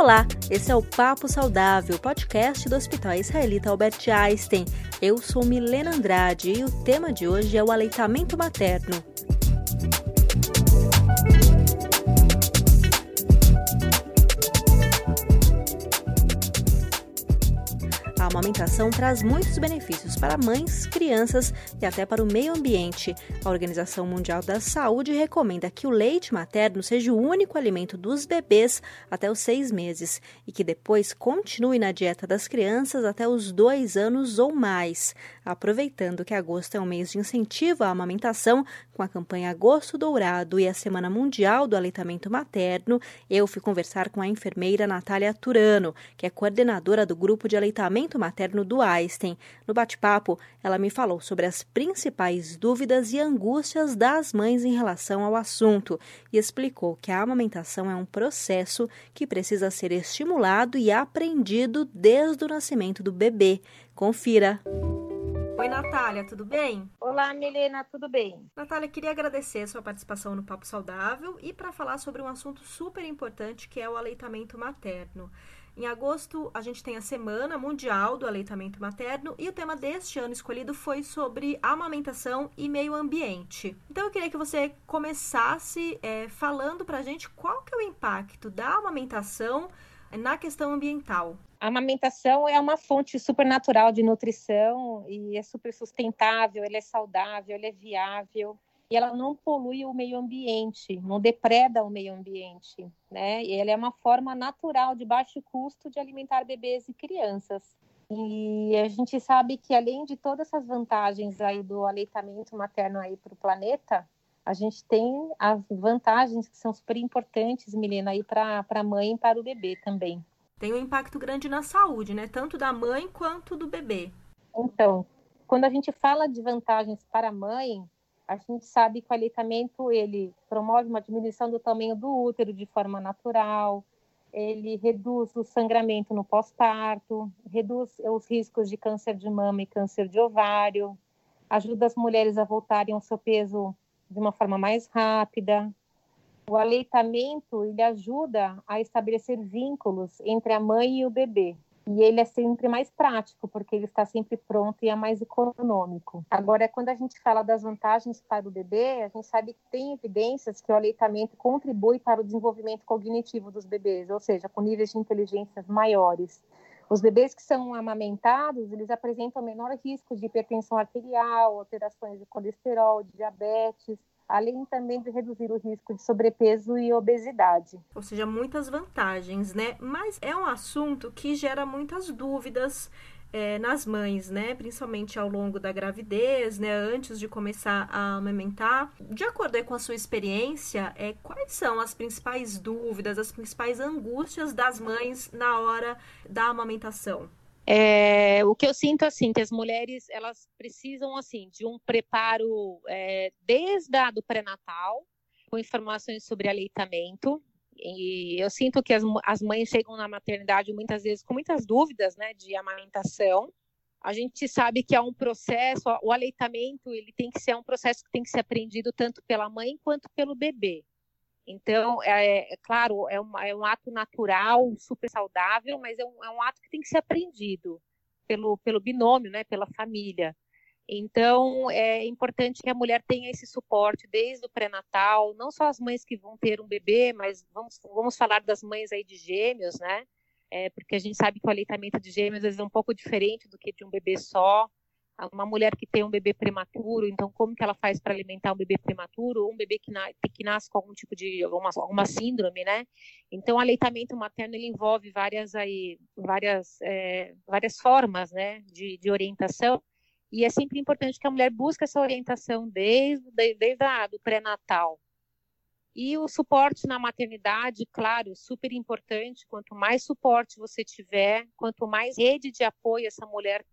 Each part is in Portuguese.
Olá, esse é o Papo Saudável, podcast do Hospital Israelita Albert Einstein. Eu sou Milena Andrade e o tema de hoje é o aleitamento materno. Amamentação traz muitos benefícios para mães, crianças e até para o meio ambiente. A Organização Mundial da Saúde recomenda que o leite materno seja o único alimento dos bebês até os seis meses e que depois continue na dieta das crianças até os dois anos ou mais. Aproveitando que agosto é um mês de incentivo à amamentação, com a campanha Agosto Dourado e a Semana Mundial do Aleitamento Materno, eu fui conversar com a enfermeira Natália Turano, que é coordenadora do grupo de aleitamento materno do Einstein. No bate-papo, ela me falou sobre as principais dúvidas e angústias das mães em relação ao assunto e explicou que a amamentação é um processo que precisa ser estimulado e aprendido desde o nascimento do bebê. Confira! Oi, Natália, tudo bem? Olá, Milena, tudo bem? Natália, queria agradecer a sua participação no Papo Saudável e para falar sobre um assunto super importante que é o aleitamento materno. Em agosto, a gente tem a Semana Mundial do Aleitamento Materno e o tema deste ano escolhido foi sobre amamentação e meio ambiente. Então, eu queria que você começasse é, falando para a gente qual que é o impacto da amamentação na questão ambiental. A amamentação é uma fonte supernatural de nutrição e é super sustentável, ele é saudável, ele é viável e ela não polui o meio ambiente, não depreda o meio ambiente, né? E ela é uma forma natural de baixo custo de alimentar bebês e crianças. E a gente sabe que além de todas essas vantagens aí do aleitamento materno aí para o planeta, a gente tem as vantagens que são super importantes, Milena, aí para a mãe e para o bebê também tem um impacto grande na saúde, né? Tanto da mãe quanto do bebê. Então, quando a gente fala de vantagens para a mãe, a gente sabe que o aleitamento ele promove uma diminuição do tamanho do útero de forma natural, ele reduz o sangramento no pós-parto, reduz os riscos de câncer de mama e câncer de ovário, ajuda as mulheres a voltarem ao seu peso de uma forma mais rápida, o aleitamento ele ajuda a estabelecer vínculos entre a mãe e o bebê. E ele é sempre mais prático, porque ele está sempre pronto e é mais econômico. Agora, quando a gente fala das vantagens para o bebê, a gente sabe que tem evidências que o aleitamento contribui para o desenvolvimento cognitivo dos bebês, ou seja, com níveis de inteligência maiores. Os bebês que são amamentados, eles apresentam menor risco de hipertensão arterial, alterações de colesterol, diabetes, além também de reduzir o risco de sobrepeso e obesidade. Ou seja, muitas vantagens, né? Mas é um assunto que gera muitas dúvidas é, nas mães, né? Principalmente ao longo da gravidez, né? Antes de começar a amamentar. De acordo com a sua experiência, é, quais são as principais dúvidas, as principais angústias das mães na hora da amamentação? É, o que eu sinto assim que as mulheres elas precisam assim de um preparo é, desde a do pré-natal com informações sobre aleitamento. E eu sinto que as, as mães chegam na maternidade muitas vezes com muitas dúvidas né de amamentação. A gente sabe que é um processo o aleitamento ele tem que ser um processo que tem que ser aprendido tanto pela mãe quanto pelo bebê então, é, é claro, é um, é um, ato natural, super saudável, mas é um, é um, ato que tem que ser aprendido pelo, pelo binômio, né, pela família. Então, é importante que a mulher tenha esse suporte desde o pré-natal, não só as mães que vão ter um bebê, mas vamos, vamos falar das mães aí de gêmeos, né? É, porque a gente sabe que o aleitamento de gêmeos às vezes é um pouco diferente do que de um bebê só uma mulher que tem um bebê prematuro, então como que ela faz para alimentar um bebê prematuro ou um bebê que, na, que nasce com algum tipo de alguma, alguma síndrome, né? Então, o aleitamento materno ele envolve várias aí várias é, várias formas, né, de, de orientação e é sempre importante que a mulher busque essa orientação desde desde a, do pré-natal. E o suporte na maternidade, claro, super importante. Quanto mais suporte você tiver, quanto mais rede de apoio essa mulher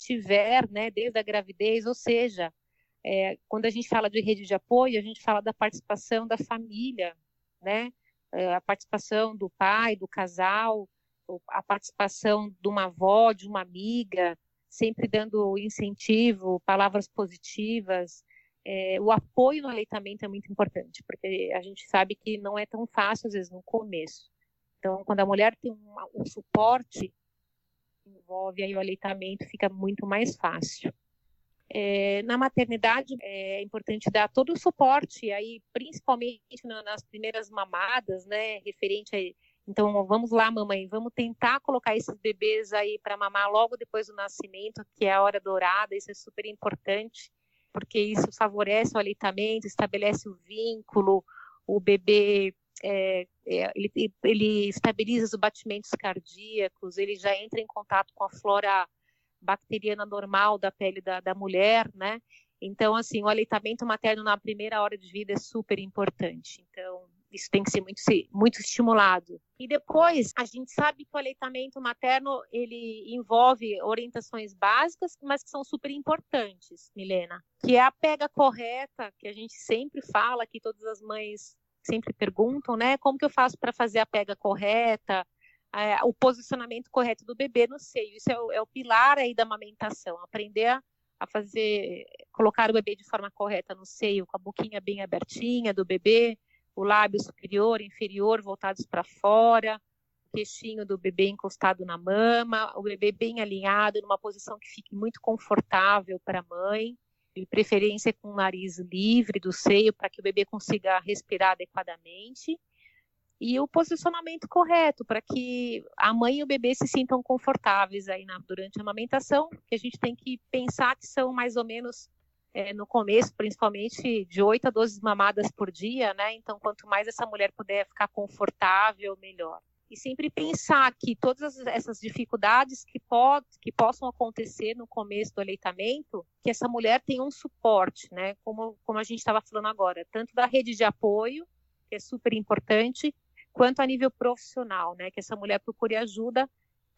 tiver, né, desde a gravidez, ou seja, é, quando a gente fala de rede de apoio, a gente fala da participação da família, né, é, a participação do pai, do casal, a participação de uma avó, de uma amiga, sempre dando incentivo, palavras positivas. É, o apoio no aleitamento é muito importante, porque a gente sabe que não é tão fácil, às vezes, no começo. Então, quando a mulher tem um, um suporte, envolve aí o aleitamento, fica muito mais fácil. É, na maternidade é importante dar todo o suporte, aí principalmente nas primeiras mamadas, né, referente a então vamos lá, mamãe, vamos tentar colocar esses bebês aí para mamar logo depois do nascimento, que é a hora dourada, isso é super importante, porque isso favorece o aleitamento, estabelece o vínculo, o bebê é, é, ele, ele estabiliza os batimentos cardíacos, ele já entra em contato com a flora bacteriana normal da pele da, da mulher, né? Então, assim, o aleitamento materno na primeira hora de vida é super importante. Então, isso tem que ser muito, muito estimulado. E depois, a gente sabe que o aleitamento materno, ele envolve orientações básicas, mas que são super importantes, Milena. Que é a pega correta, que a gente sempre fala, que todas as mães sempre perguntam, né? Como que eu faço para fazer a pega correta? é, o posicionamento correto do bebê no seio. Isso é o, é o pilar aí da amamentação, aprender a, a, fazer, colocar o bebê de forma correta no seio, com a boquinha bem abertinha do bebê, o lábio superior inferior voltados para fora, o queixinho do bebê encostado na mama, o bebê bem alinhado, numa posição que fique muito confortável para a mãe, de preferência com o nariz livre do seio, para que o bebê consiga respirar adequadamente e o posicionamento correto para que a mãe e o bebê se sintam confortáveis aí na, durante a amamentação, que a gente tem que pensar que são mais ou menos é, no começo, principalmente de 8 a 12 mamadas por dia, né? Então, quanto mais essa mulher puder ficar confortável, melhor. E sempre pensar que todas essas dificuldades que, pode, que possam acontecer no começo do aleitamento, que essa mulher tenha um suporte, né? Como, como a gente estava falando agora, tanto da rede de apoio, que é super importante, quanto a nível profissional, né? Que essa mulher procure ajuda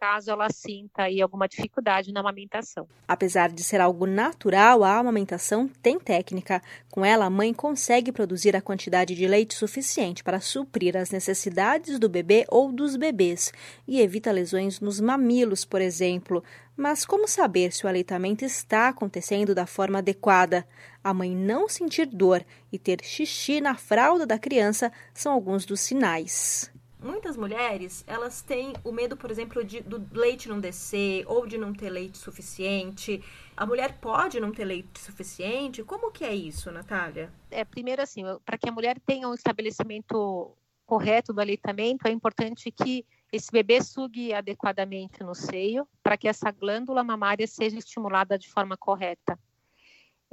caso ela sinta aí alguma dificuldade na amamentação. Apesar de ser algo natural, a amamentação tem técnica. Com ela, a mãe consegue produzir a quantidade de leite suficiente para suprir as necessidades do bebê ou dos bebês e evita lesões nos mamilos, por exemplo. Mas como saber se o aleitamento está acontecendo da forma adequada? A mãe não sentir dor e ter xixi na fralda da criança são alguns dos sinais muitas mulheres, elas têm o medo, por exemplo, de, do leite não descer ou de não ter leite suficiente. A mulher pode não ter leite suficiente? Como que é isso, Natália? É, primeiro assim, para que a mulher tenha um estabelecimento correto do aleitamento, é importante que esse bebê sugue adequadamente no seio, para que essa glândula mamária seja estimulada de forma correta.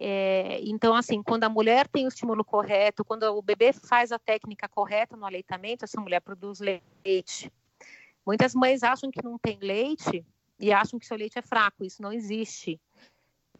É, então, assim, quando a mulher tem o estímulo correto, quando o bebê faz a técnica correta no aleitamento, essa mulher produz leite. Muitas mães acham que não tem leite e acham que seu leite é fraco. Isso não existe.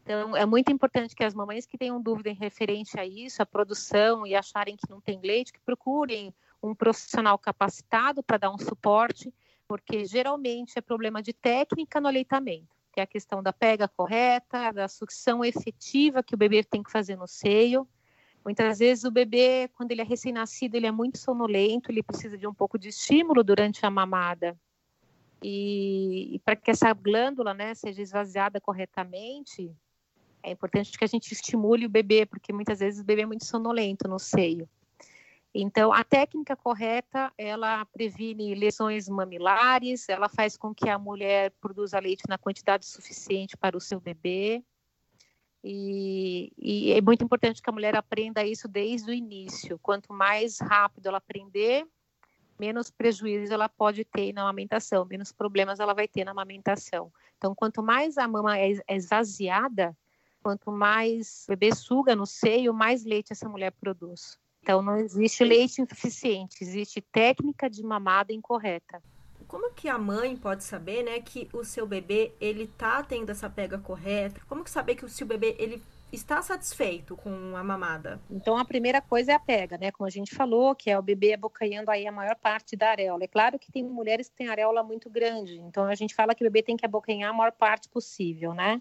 Então, é muito importante que as mamães que tenham dúvida em referente a isso, a produção e acharem que não tem leite, que procurem um profissional capacitado para dar um suporte, porque geralmente é problema de técnica no aleitamento que é a questão da pega correta, da sucção efetiva que o bebê tem que fazer no seio. Muitas vezes o bebê, quando ele é recém-nascido, ele é muito sonolento, ele precisa de um pouco de estímulo durante a mamada. E, e para que essa glândula né, seja esvaziada corretamente, é importante que a gente estimule o bebê, porque muitas vezes o bebê é muito sonolento no seio. Então, a técnica correta, ela previne lesões mamilares, ela faz com que a mulher produza leite na quantidade suficiente para o seu bebê. E, e, é muito importante que a mulher aprenda isso desde o início. Quanto mais rápido ela aprender, menos prejuízo ela pode ter na amamentação, menos problemas ela vai ter na amamentação. Então, quanto mais a mama é, esvaziada, quanto mais o bebê suga no seio, mais leite essa mulher produz. Então não existe leite insuficiente, existe técnica de mamada incorreta. Como que a mãe pode saber, né, que o seu bebê ele tá tendo essa pega correta? Como que saber que o seu bebê ele está satisfeito com a mamada? Então a primeira coisa é a pega, né? Como a gente falou, que é o bebê abocanhando aí a maior parte da areola. É claro que tem mulheres que têm areola muito grande, então a gente fala que o bebê tem que abocanhar a maior parte possível, né?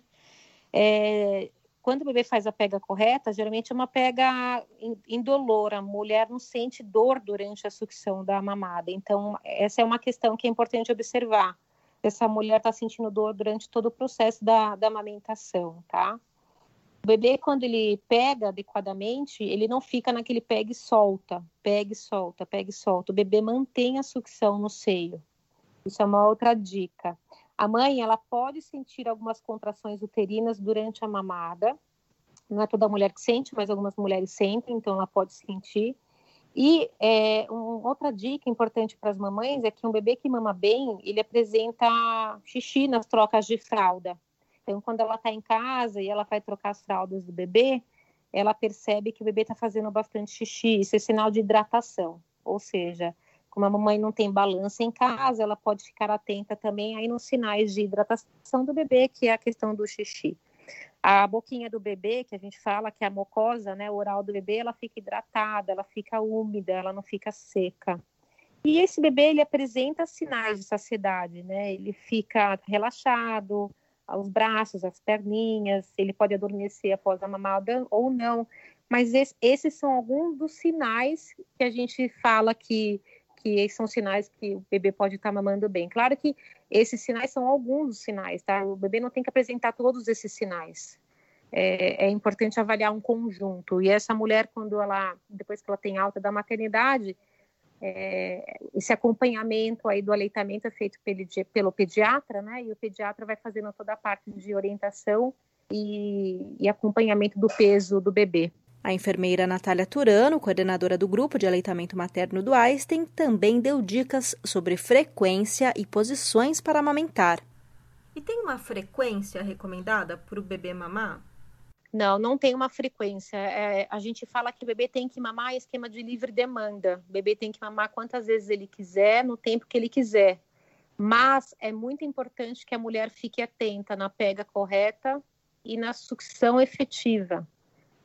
É, quando o bebê faz a pega correta, geralmente é uma pega indolor, a mulher não sente dor durante a sucção da mamada. Então, essa é uma questão que é importante observar. Essa mulher está sentindo dor durante todo o processo da, da amamentação, tá? bebê, quando ele pega adequadamente, ele não fica naquele pega e solta, pega e solta, pega e solta. O bebê mantém a sucção no seio. Isso é uma outra dica. A mãe, ela pode sentir algumas contrações uterinas durante a mamada. Não é toda mulher que sente, mas algumas mulheres sentem, então ela pode sentir. E é, uma outra dica importante para as mamães é que um bebê que mama bem, ele apresenta xixi nas trocas de fralda. Então, quando ela está em casa e ela vai trocar as fraldas do bebê, ela percebe que o bebê está fazendo bastante xixi. Isso é sinal de hidratação. Ou seja, como a mamãe não tem balança em casa, ela pode ficar atenta também aí nos sinais de hidratação do bebê, que é a questão do xixi. A boquinha do bebê, que a gente fala que é a mucosa, né, oral do bebê, ela fica hidratada, ela fica úmida, ela não fica seca. E esse bebê, ele apresenta sinais de saciedade, né? Ele fica relaxado, os braços, as perninhas, ele pode adormecer após a mamada ou não. Mas esse, esses são alguns dos sinais que a gente fala que, que são sinais que o bebê pode estar mamando bem. Claro que esses sinais são alguns dos sinais, tá? O bebê não tem que apresentar todos esses sinais. É, é importante avaliar um conjunto. E essa mulher, quando ela, depois que ela tem alta da maternidade, é, esse acompanhamento aí do aleitamento é feito pelo, pelo, pediatra, né? E o pediatra vai fazendo toda a parte de orientação e, e acompanhamento do peso do bebê. A enfermeira Natália Turano, coordenadora do grupo de aleitamento materno do Einstein, também deu dicas sobre frequência e posições para amamentar. E tem uma frequência recomendada para o bebê mamar? Não, não tem uma frequência. É, a gente fala que o bebê tem que mamar esquema de livre demanda. O bebê tem que mamar quantas vezes ele quiser, no tempo que ele quiser. Mas é muito importante que a mulher fique atenta na pega correta e na sucção efetiva.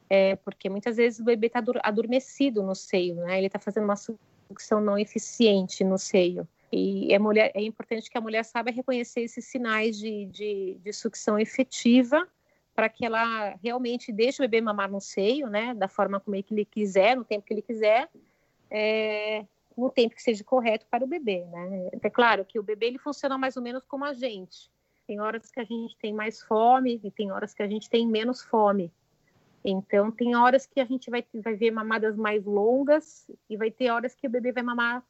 É, porque muitas vezes o bebê está adormecido no seio, né? Ele está fazendo uma sucção não eficiente no seio. E é, mulher, é importante que a mulher saiba reconhecer esses sinais de, de, de sucção efetiva para que ela realmente deixe o bebê mamar no seio, né, da forma como ele quiser, no tempo que ele quiser, é, no tempo que seja correto para o bebê, né. É claro que o bebê ele funciona mais ou menos como a gente. Tem horas que a gente tem mais fome e tem horas que a gente tem menos fome. Então, tem horas que a gente vai, vai ver mamadas mais longas e vai ter horas que o bebê vai mamar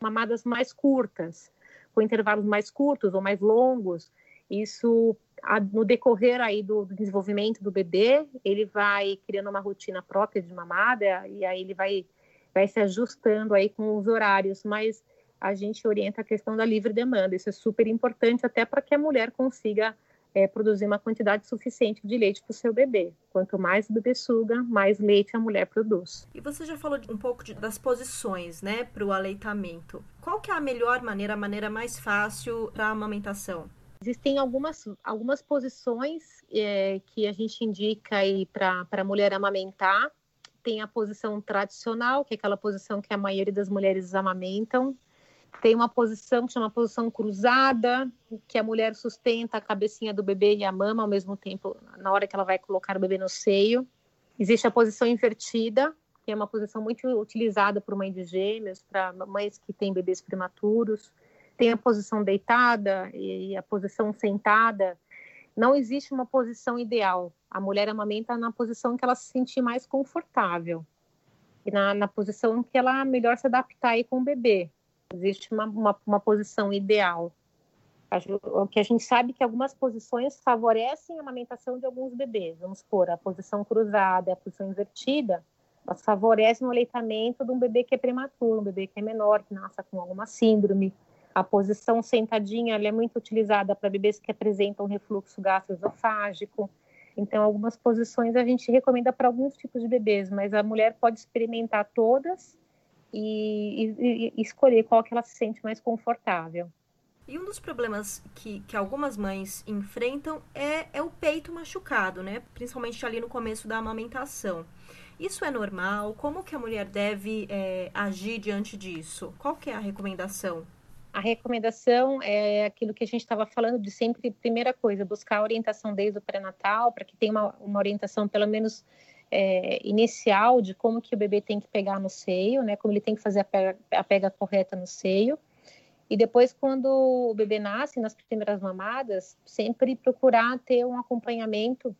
mamadas mais curtas, com intervalos mais curtos ou mais longos. Isso no decorrer aí do, do, desenvolvimento do bebê, ele vai criando uma rotina própria de mamada e aí ele vai, vai se ajustando aí com os horários, mas a gente orienta a questão da livre demanda. Isso é super importante até para que a mulher consiga é, produzir uma quantidade suficiente de leite para o seu bebê. Quanto mais o bebê suga, mais leite a mulher produz. E você já falou um pouco de, das posições, né, para o aleitamento. Qual que é a melhor maneira, a maneira mais fácil para a amamentação? Existem algumas, algumas posições é, que a gente indica aí para a mulher amamentar. Tem a posição tradicional, que é aquela posição que a maioria das mulheres amamentam. Tem uma posição que chama posição cruzada, que a mulher sustenta a cabecinha do bebê e a mama ao mesmo tempo, na hora que ela vai colocar o bebê no seio. Existe a posição invertida, que é uma posição muito utilizada por mãe de gêmeos, para mães que têm bebês prematuros tem a posição deitada e a posição sentada. Não existe uma posição ideal. A mulher amamenta na posição que ela se sentir mais confortável e na, na posição que ela melhor se adaptar aí com o bebê. Existe uma, uma, uma posição ideal. O que a gente sabe é que algumas posições favorecem a amamentação de alguns bebês. Vamos supor, a posição cruzada, a posição invertida, elas favorecem o aleitamento de um bebê que é prematuro, um bebê que é menor, que nasce com alguma síndrome. A posição sentadinha é muito utilizada para bebês que apresentam refluxo gastroesofágico. Então, algumas posições a gente recomenda para alguns tipos de bebês, mas a mulher pode experimentar todas e, e, e escolher qual que ela se sente mais confortável. E um dos problemas que, que algumas mães enfrentam é, é o peito machucado, né? Principalmente ali no começo da amamentação. Isso é normal? Como que a mulher deve é, agir diante disso? Qual que é a recomendação? A recomendação é aquilo que a gente estava falando de sempre, primeira coisa, buscar orientação desde o pré-natal, para que tenha uma, uma orientação pelo menos é, inicial de como que o bebê tem que pegar no seio, né, como ele tem que fazer a pega, a pega correta no seio. E depois, quando o bebê nasce, nas primeiras mamadas, sempre procurar ter um acompanhamento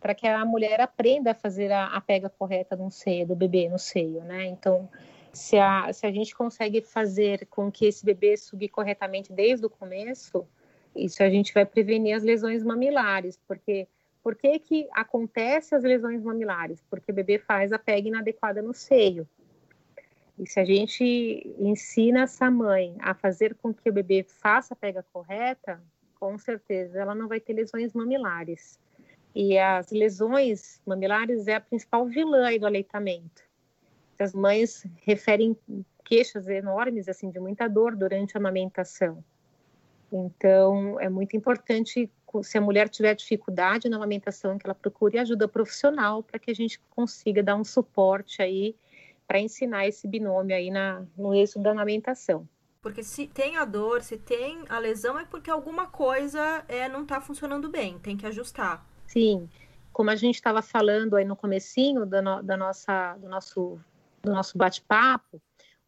para que a mulher aprenda a fazer a, a pega correta no seio, do bebê no seio, né? Então, se a, se a gente consegue fazer com que esse bebê sugue corretamente desde o começo, isso a gente vai prevenir as lesões mamilares, porque por que, que acontece as lesões mamilares? Porque o bebê faz a pega inadequada no seio. E se a gente ensina essa mãe a fazer com que o bebê faça a pega correta, com certeza ela não vai ter lesões mamilares. E as lesões mamilares é a principal vilã do aleitamento. As mães referem queixas enormes, assim, de muita dor durante a amamentação. Então, é muito importante, se a mulher tiver dificuldade na amamentação, que ela procure ajuda profissional para que a gente consiga dar um suporte aí para ensinar esse binômio aí na, no êxito da amamentação. Porque se tem a dor, se tem a lesão, é porque alguma coisa é, não está funcionando bem, tem que ajustar. Sim, como a gente estava falando aí no comecinho da, no, da nossa, do nosso, do nosso bate-papo,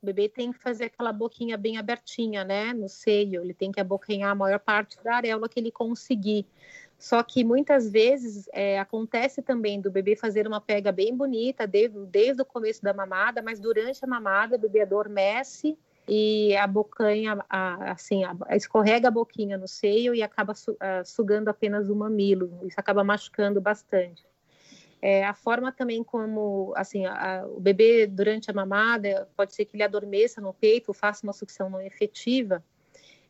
o bebê tem que fazer aquela boquinha bem abertinha, né, no seio, ele tem que abocanhar a maior parte da areola que ele conseguir. Só que muitas vezes é, acontece também do bebê fazer uma pega bem bonita desde, desde o começo da mamada, mas durante a mamada o bebê adormece e a bocanha, a, assim, a, escorrega a boquinha no seio e acaba su, a, sugando apenas o mamilo. Isso acaba machucando bastante. É, a forma também como, assim, a, o bebê durante a mamada, pode ser que ele adormeça no peito, faça uma sucção não efetiva,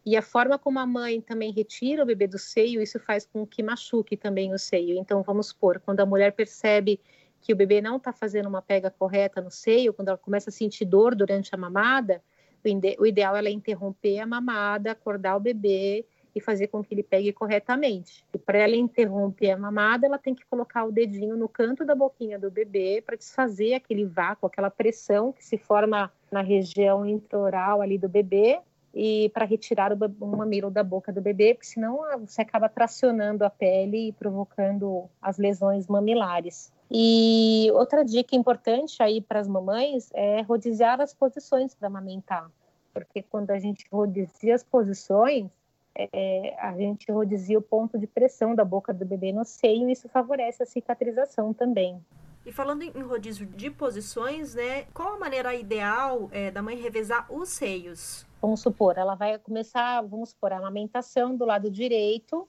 e a forma como a mãe também retira o bebê do seio, isso faz com que machuque também o seio. Então, vamos supor, quando a mulher percebe que o bebê não está fazendo uma pega correta no seio, quando ela começa a sentir dor durante a mamada, o ideal é ela interromper a mamada, acordar o bebê e fazer com que ele pegue corretamente. E para ela interromper a mamada, ela tem que colocar o dedinho no canto da boquinha do bebê para desfazer aquele vácuo, aquela pressão que se forma na região intraoral ali do bebê e para retirar o, mamilo da boca do bebê, porque senão ah, você acaba tracionando a pele e provocando as lesões mamilares. E outra dica importante aí para as mamães é rodiziar as posições para amamentar, porque quando a gente rodizia as posições, é, a gente rodizia o ponto de pressão da boca do bebê no seio e isso favorece a cicatrização também. E falando em rodízio de posições, né, qual a maneira ideal é, da mãe revezar os seios? Vamos supor, ela vai começar, vamos supor, a amamentação do lado direito,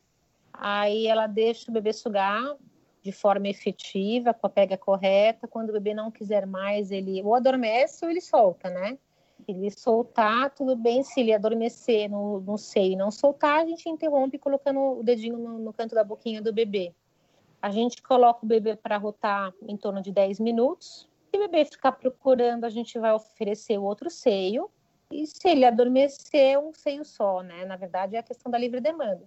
aí ela deixa o bebê sugar de forma efetiva, com a pega correta. Quando o bebê não quiser mais, ele ou adormece ou ele solta, né? Ele soltar, tudo bem. Se ele adormecer no, no seio e não soltar, a gente interrompe colocando o dedinho no, no canto da boquinha do bebê. A gente coloca o bebê para rotar em torno de 10 minutos. Se o bebê ficar procurando, a gente vai oferecer o outro seio. E se ele adormecer, um seio só, né? Na verdade, é a questão da livre demanda.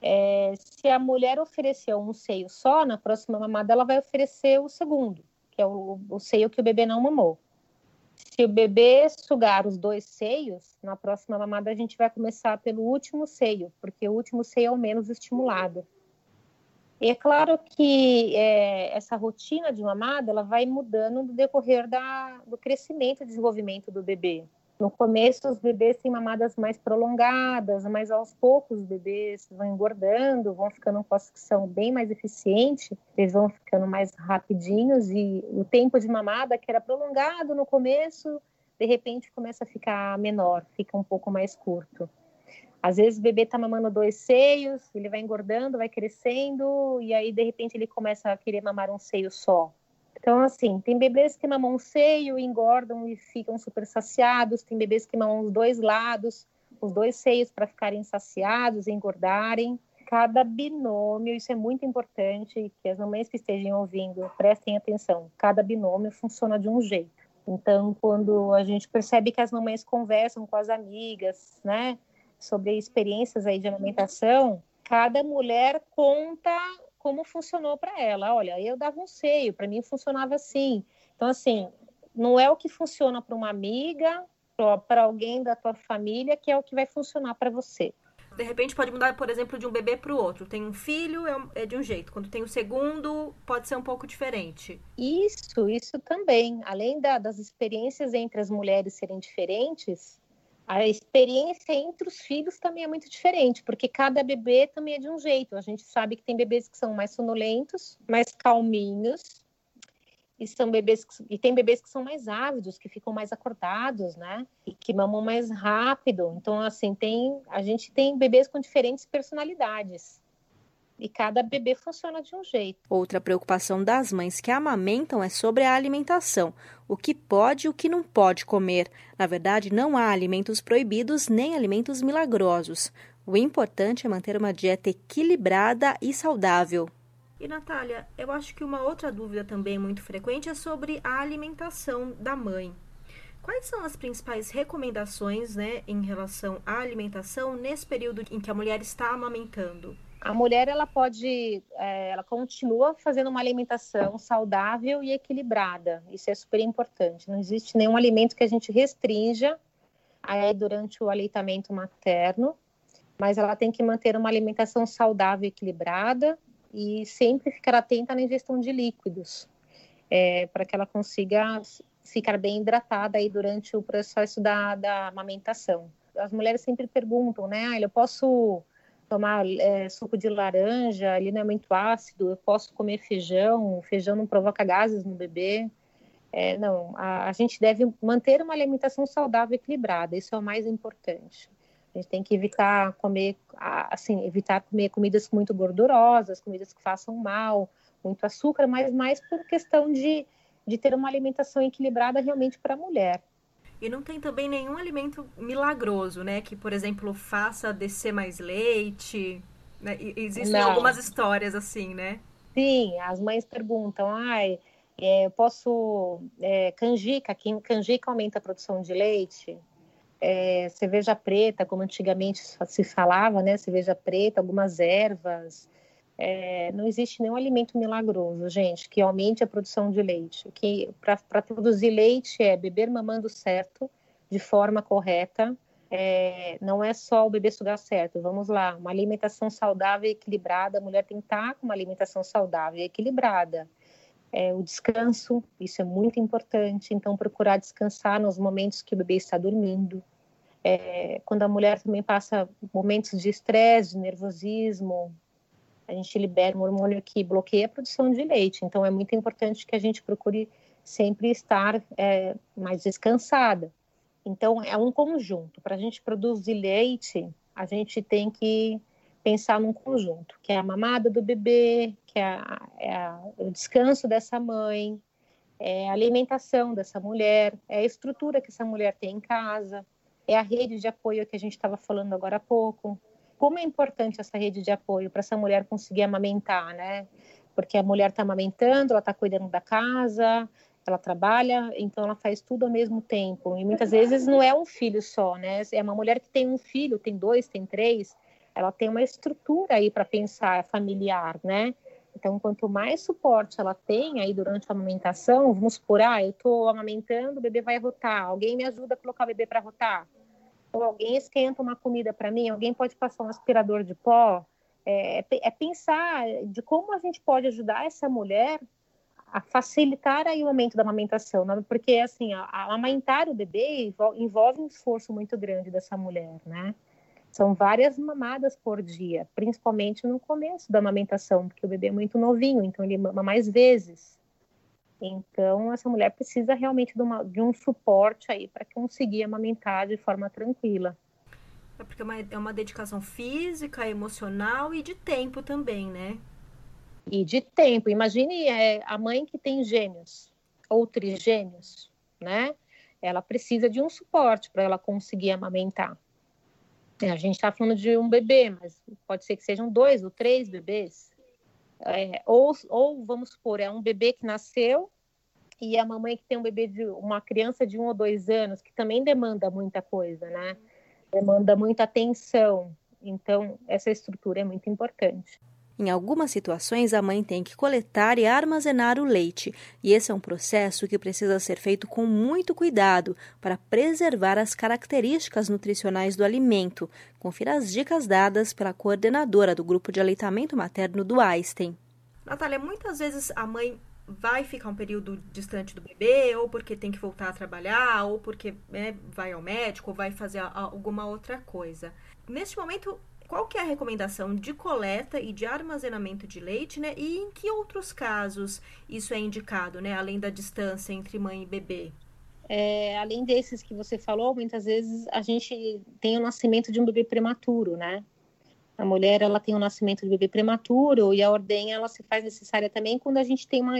É, se a mulher ofereceu um seio só, na próxima mamada ela vai oferecer o segundo, que é o, o seio que o bebê não mamou. Se o bebê sugar os dois seios, na próxima mamada a gente vai começar pelo último seio, porque o último seio é o menos estimulado. E é claro que é, essa rotina de mamada ela vai mudando no decorrer da, do crescimento e desenvolvimento do bebê. No começo, os bebês têm mamadas mais prolongadas, mas aos poucos os bebês vão engordando, vão ficando com a sucção bem mais eficiente, eles vão ficando mais rapidinhos e o tempo de mamada, que era prolongado no começo, de repente começa a ficar menor, fica um pouco mais curto. Às vezes o bebê está mamando dois seios, ele vai engordando, vai crescendo, e aí de repente ele começa a querer mamar um seio só. Então, assim, tem bebês que mamam um seio, engordam e ficam super saciados, tem bebês que mamam os dois lados, os dois seios para ficarem saciados engordarem. Cada binômio, isso é muito importante, que as mamães que estejam ouvindo prestem atenção. Cada binômio funciona de um jeito. Então, quando a gente percebe que as mamães conversam com as amigas, né, sobre experiências aí de alimentação, cada mulher conta como funcionou para ela. Olha, eu dava um seio, para mim funcionava assim. Então, assim, não é o que funciona para uma amiga, para alguém da tua família, que é o que vai funcionar para você. De repente pode mudar, por exemplo, de um bebê para o outro. Tem um filho, é, é de um jeito. Quando tem o segundo, pode ser um pouco diferente. Isso, isso também. Além da, das experiências entre as mulheres serem diferentes, a experiência entre os filhos também é muito diferente, porque cada bebê também é de um jeito. A gente sabe que tem bebês que são mais sonolentos, mais calminhos, e são bebês que, e tem bebês que são mais ávidos, que ficam mais acordados, né? E que mamam mais rápido. Então, assim, tem a gente tem bebês com diferentes personalidades. E cada bebê funciona de um jeito. Outra preocupação das mães que amamentam é sobre a alimentação, o que pode e o que não pode comer. Na verdade, não há alimentos proibidos nem alimentos milagrosos. O importante é manter uma dieta equilibrada e saudável. E Natália, eu acho que uma outra dúvida também muito frequente é sobre a alimentação da mãe. Quais são as principais recomendações né, em relação à alimentação nesse período em que a mulher está amamentando? A mulher ela pode, é, ela continua fazendo uma alimentação saudável e equilibrada. Isso é super importante. Não existe nenhum alimento que a gente restrinja aí durante o aleitamento materno, mas ela tem que manter uma alimentação saudável e equilibrada e sempre ficar atenta na ingestão de líquidos, é, para que ela consiga ficar bem hidratada aí durante o processo da, da amamentação. As mulheres sempre perguntam, né? Ah, eu posso tomar é, suco de laranja, ele não é muito ácido, eu posso comer feijão, feijão não provoca gases no bebê. É, não, a, a, gente deve manter uma alimentação saudável e equilibrada, isso é o mais importante. A gente tem que evitar comer, assim, evitar comer comidas muito gordurosas, comidas que façam mal, muito açúcar, mas mais por questão de, de ter uma alimentação equilibrada realmente para a mulher. E não tem também nenhum alimento milagroso, né? Que, por exemplo, faça descer mais leite. Né? Existem não. algumas histórias assim, né? Sim, as mães perguntam, ai, é, eu posso é, canjica, canjica aumenta a produção de leite? é, cerveja preta, como antigamente se falava, né? Cerveja preta, algumas ervas. É, não existe nenhum alimento milagroso, gente, que aumente a produção de leite. Que para produzir leite é beber mamando certo, de forma correta. É, não é só o bebê sugar certo. Vamos lá, uma alimentação saudável e equilibrada. A mulher tem que estar com uma alimentação saudável e equilibrada. É, o descanso, isso é muito importante. Então, procurar descansar nos momentos que o bebê está dormindo. É, quando a mulher também passa momentos de estresse, de nervosismo, a gente libera um hormônio que bloqueia a produção de leite. Então, é muito importante que a gente procure sempre estar é, mais descansada. Então, é um conjunto. Para a gente produzir leite, a gente tem que pensar num conjunto, que é a mamada do bebê, que é, a, é a, o descanso dessa mãe, é a alimentação dessa mulher, é a estrutura que essa mulher tem em casa, é a rede de apoio que a gente estava falando agora há pouco. Como é importante essa rede de apoio para essa mulher conseguir amamentar, né? Porque a mulher está amamentando, ela está cuidando da casa, ela trabalha, então ela faz tudo ao mesmo tempo. E muitas vezes não é um filho só, né? É uma mulher que tem um filho, tem dois, tem três, ela tem uma estrutura aí para pensar familiar, né? Então, quanto mais suporte ela tem aí durante a amamentação, vamos supor, ah, eu estou amamentando, o bebê vai rotar, alguém me ajuda a colocar o bebê para rotar? Ou alguém esquenta uma comida para mim, alguém pode passar um aspirador de pó? É, é, pensar de como a gente pode ajudar essa mulher a facilitar aí o momento da amamentação, né? porque assim, a, a amamentar o bebê envolve um esforço muito grande dessa mulher, né? São várias mamadas por dia, principalmente no começo da amamentação, porque o bebê é muito novinho, então ele mama mais vezes. Então, essa mulher precisa realmente de, uma, de um suporte aí para conseguir amamentar de forma tranquila. É porque é uma, é uma dedicação física, emocional e de tempo também, né? E de tempo. Imagine é, a mãe que tem gêmeos ou trigêmeos, né? Ela precisa de um suporte para ela conseguir amamentar. É, a gente está falando de um bebê, mas pode ser que sejam dois ou três bebês. É, ou, ou, vamos supor, é um bebê que nasceu e a mamãe que tem um bebê de uma criança de um ou dois anos, que também demanda muita coisa, né? Demanda muita atenção. Então, essa estrutura é muito importante. Em algumas situações, a mãe tem que coletar e armazenar o leite, e esse é um processo que precisa ser feito com muito cuidado para preservar as características nutricionais do alimento. Confira as dicas dadas pela coordenadora do grupo de aleitamento materno do Einstein. Natália, muitas vezes a mãe vai ficar um período distante do bebê, ou porque tem que voltar a trabalhar, ou porque né, vai ao médico, ou vai fazer alguma outra coisa. Neste momento, qual que é a recomendação de coleta e de armazenamento de leite, né? E em que outros casos isso é indicado, né? Além da distância entre mãe e bebê? É, além desses que você falou, muitas vezes a gente tem o nascimento de um bebê prematuro, né? A mulher ela tem o nascimento de bebê prematuro e a ordenha ela se faz necessária também quando a gente tem uma,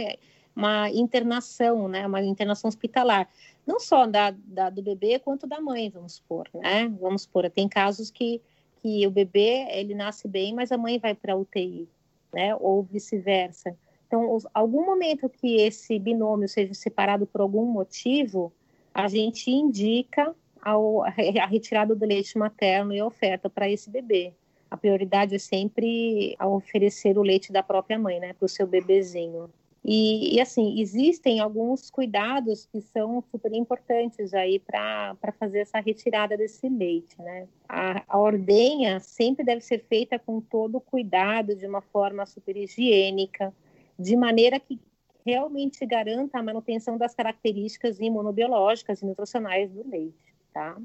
uma internação, né? Uma internação hospitalar, não só da, da do bebê quanto da mãe, vamos supor, né? Vamos supor, tem casos que que o bebê ele nasce bem, mas a mãe vai para UTI, né? Ou vice-versa. Então, algum momento que esse binômio seja separado por algum motivo, a gente indica ao, a retirada do leite materno e a oferta para esse bebê. A prioridade é sempre oferecer o leite da própria mãe, né, para o seu bebezinho. E, e, assim, existem alguns cuidados que são super importantes aí para fazer essa retirada desse leite, né? A, a ordenha sempre deve ser feita com todo cuidado, de uma forma super higiênica, de maneira que realmente garanta a manutenção das características imunobiológicas e nutricionais do leite. Tá?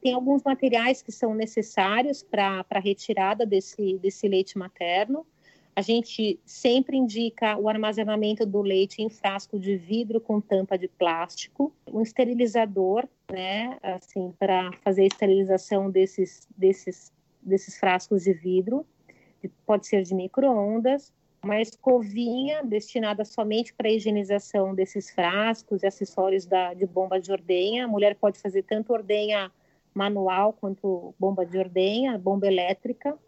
Tem alguns materiais que são necessários para a retirada desse, desse leite materno, a gente sempre indica o armazenamento do leite em frasco de vidro com tampa de plástico, um esterilizador, né, assim, para fazer a esterilização desses, desses, desses frascos de vidro, pode ser de micro-ondas, uma escovinha destinada somente para a higienização desses frascos e acessórios da, de bomba de ordenha. A mulher pode fazer tanto ordenha manual quanto bomba de ordenha, bomba elétrica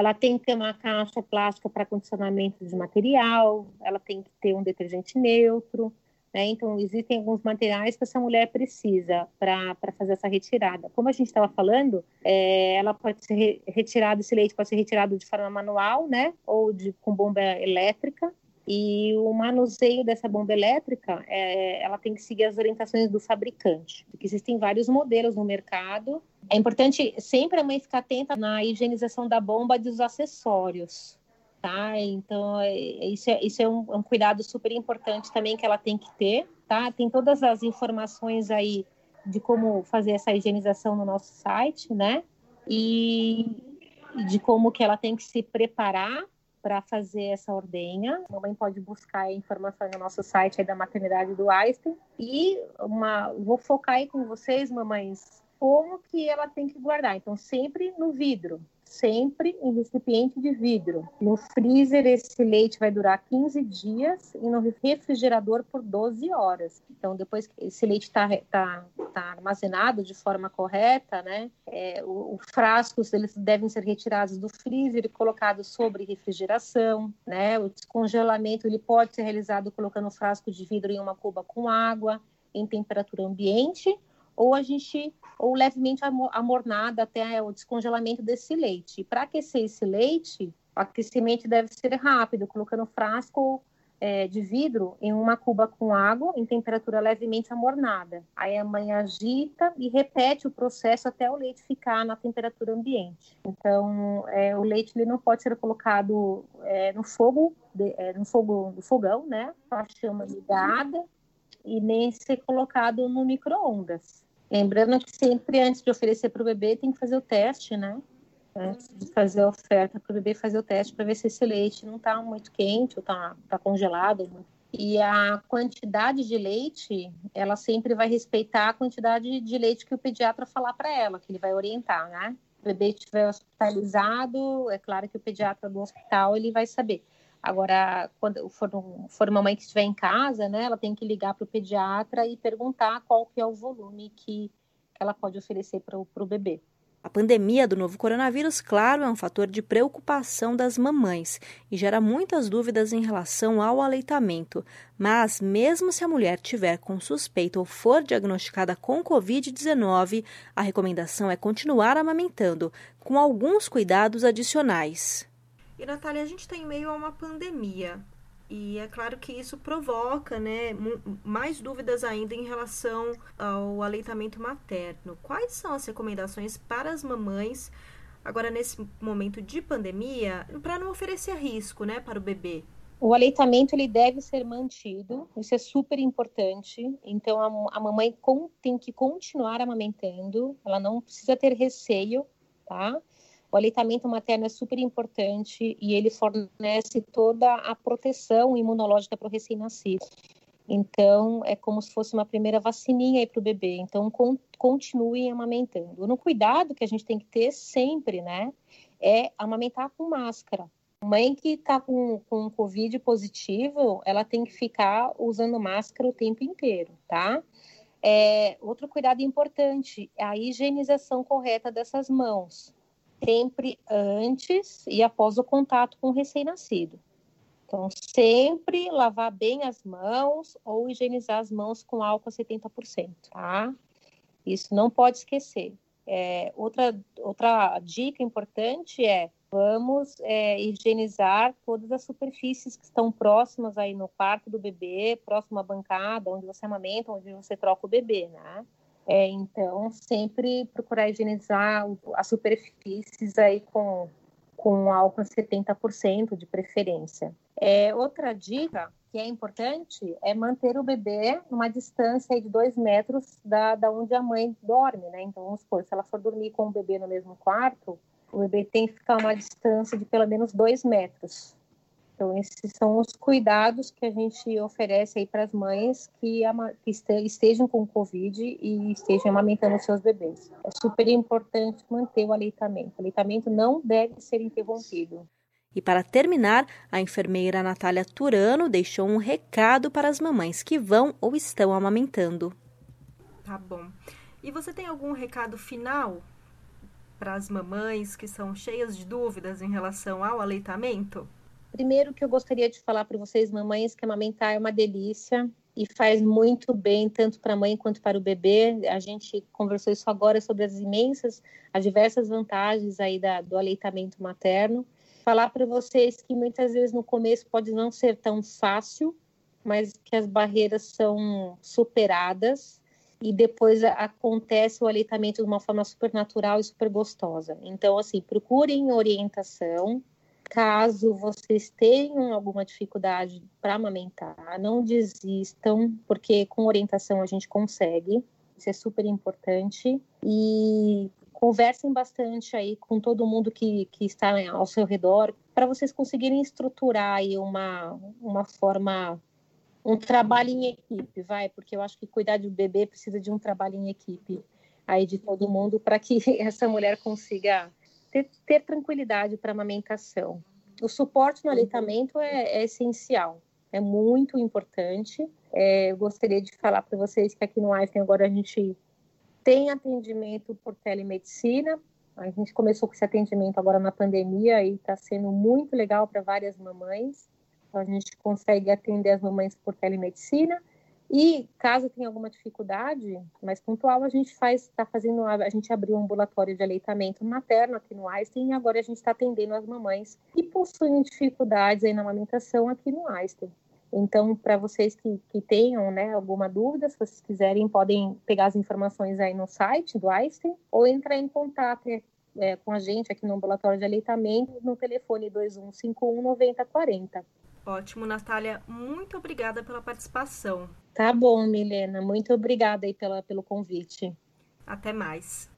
ela tem que ter uma caixa plástica para condicionamento de material, ela tem que ter um detergente neutro, né? Então, existem alguns materiais que essa mulher precisa para fazer essa retirada. Como a gente estava falando, é, ela pode ser re retirada, esse leite pode ser retirado de forma manual, né? Ou de, com bomba elétrica. E o manuseio dessa bomba elétrica, é, ela tem que seguir as orientações do fabricante, porque existem vários modelos no mercado. É importante sempre a mãe ficar atenta na higienização da bomba e dos acessórios, tá? Então, é, isso é, isso é um, um cuidado super importante também que ela tem que ter, tá? Tem todas as informações aí de como fazer essa higienização no nosso site, né? E de como que ela tem que se preparar para fazer essa ordenha. A mamãe pode buscar informações no nosso site da maternidade do Einstein. E uma, vou focar aí com vocês, mamães, como que ela tem que guardar. Então, sempre no vidro, sempre em recipiente de vidro. No freezer, esse leite vai durar 15 dias e no refrigerador por 12 horas. Então, depois que esse leite está tá, tá armazenado de forma correta, né, é, os frascos eles devem ser retirados do freezer e colocados sobre refrigeração. Né? O descongelamento ele pode ser realizado colocando o frasco de vidro em uma cuba com água em temperatura ambiente ou a gente ou levemente amornada até o descongelamento desse leite. Para aquecer esse leite, o aquecimento deve ser rápido, colocando frasco é, de vidro em uma cuba com água em temperatura levemente amornada. Aí a mãe agita e repete o processo até o leite ficar na temperatura ambiente. Então, é, o leite ele não pode ser colocado é, no fogo, de, é, no fogo, no fogão, né, com a chama ligada, e nem ser colocado no micro-ondas. Lembrando que sempre antes de oferecer para o bebê tem que fazer o teste, né? Antes de fazer a oferta para o bebê fazer o teste para ver se esse leite não está muito quente ou está tá congelado. E a quantidade de leite, ela sempre vai respeitar a quantidade de leite que o pediatra falar para ela, que ele vai orientar, né? O bebê estiver hospitalizado, é claro que o pediatra do hospital ele vai saber. Agora, quando for, for uma mãe que estiver em casa, né, ela tem que ligar para o pediatra e perguntar qual que é o volume que, que ela pode oferecer para o bebê. A pandemia do novo coronavírus, claro, é um fator de preocupação das mamães e gera muitas dúvidas em relação ao aleitamento. Mas, mesmo se a mulher tiver com suspeita ou for diagnosticada com Covid-19, a recomendação é continuar amamentando, com alguns cuidados adicionais. E, Natália, a gente está em meio a uma pandemia. E é claro que isso provoca né, mais dúvidas ainda em relação ao aleitamento materno. Quais são as recomendações para as mamães, agora nesse momento de pandemia, para não oferecer risco né, para o bebê? O aleitamento ele deve ser mantido, isso é super importante. Então a, a mamãe com, tem que continuar amamentando, ela não precisa ter receio, tá? O aleitamento materno é super importante e ele fornece toda a proteção imunológica para o recém-nascido. Então, é como se fosse uma primeira vacininha para o bebê. Então, con continuem amamentando. No cuidado que a gente tem que ter sempre, né? É amamentar com máscara. Mãe que está com, com Covid positivo, ela tem que ficar usando máscara o tempo inteiro, tá? É, outro cuidado importante é a higienização correta dessas mãos sempre antes e após o contato com o recém-nascido. Então, sempre lavar bem as mãos ou higienizar as mãos com álcool a 70%, tá? Isso não pode esquecer. É, outra, outra dica importante é vamos é, higienizar todas as superfícies que estão próximas aí no quarto do bebê, próximo à bancada, onde você amamenta, onde você troca o bebê, né? É, então, sempre procurar higienizar as superfícies aí com, com álcool 70% de preferência. É, outra dica que é importante é manter o bebê numa distância de dois metros da, da onde a mãe dorme, né? Então, vamos supor, se ela for dormir com o bebê no mesmo quarto, o bebê tem que ficar a uma distância de pelo menos dois metros então, esses são os cuidados que a gente oferece aí para as mães que, estejam com Covid e estejam amamentando seus bebês. É super importante manter o aleitamento. O aleitamento não deve ser interrompido. E para terminar, a enfermeira Natália Turano deixou um recado para as mamães que vão ou estão amamentando. Tá bom. E você tem algum recado final para as mamães que são cheias de dúvidas em relação ao aleitamento? Primeiro que eu gostaria de falar para vocês, mamães, que amamentar é uma delícia e faz muito bem tanto para a mãe quanto para o bebê. A gente conversou isso agora sobre as imensas, as diversas vantagens aí da, do aleitamento materno. Falar para vocês que muitas vezes no começo pode não ser tão fácil, mas que as barreiras são superadas e depois acontece o aleitamento de uma forma super natural e super gostosa. Então, assim, procurem orientação, Caso vocês tenham alguma dificuldade para amamentar, não desistam, porque com orientação a gente consegue. Isso é super importante. E conversem bastante aí com todo mundo que, que está ao seu redor, para vocês conseguirem estruturar aí uma, uma forma, um trabalho em equipe, vai, porque eu acho que cuidar um bebê precisa de um trabalho em equipe aí de todo mundo para que essa mulher consiga ter, ter tranquilidade para amamentação. O suporte no aleitamento é, é essencial, é muito importante. É, eu gostaria de falar para vocês que aqui no Einstein agora a gente tem atendimento por telemedicina. A gente começou com esse atendimento agora na pandemia e está sendo muito legal para várias mamães. Então, a gente consegue atender as mamães por telemedicina. E caso tenha alguma dificuldade mais pontual, a gente faz, está fazendo, a gente abriu um ambulatório de aleitamento materno aqui no Einstein e agora a gente está atendendo as mamães que possuem dificuldades aí na amamentação aqui no Einstein. Então, para vocês que, que tenham né, alguma dúvida, se vocês quiserem, podem pegar as informações aí no site do Einstein ou entrar em contato é, com a gente aqui no ambulatório de aleitamento no telefone 2151 9040. Ótimo, Natália. Muito obrigada pela participação. Tá bom, Milena. Muito obrigada aí pela, pelo convite. Até mais.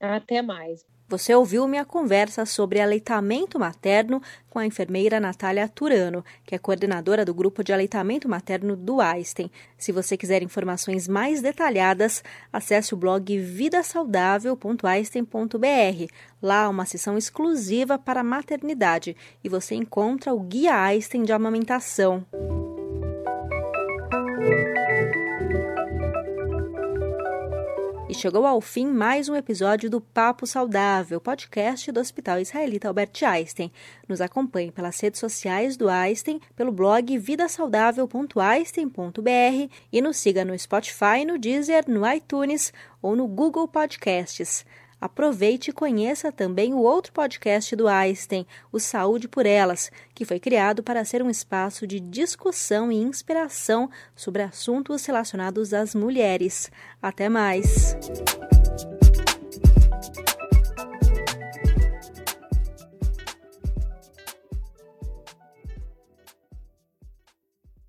Até mais. Você ouviu minha conversa sobre aleitamento materno com a enfermeira Natália Turano, que é coordenadora do grupo de aleitamento materno do Einstein. Se você quiser informações mais detalhadas, acesse o blog vidasaudável.einstein.br. Lá há uma seção exclusiva para maternidade e você encontra o Guia Einstein de Amamentação. Chegou ao fim mais um episódio do Papo Saudável, podcast do Hospital Israelita Albert Einstein. Nos acompanhe pelas redes sociais do Einstein, pelo blog vidasaudável.einstein.br e nos siga no Spotify, no Deezer, no iTunes ou no Google Podcasts. Aproveite e conheça também o outro podcast do Einstein, o Saúde por Elas, que foi criado para ser um espaço de discussão e inspiração sobre assuntos relacionados às mulheres. Até mais!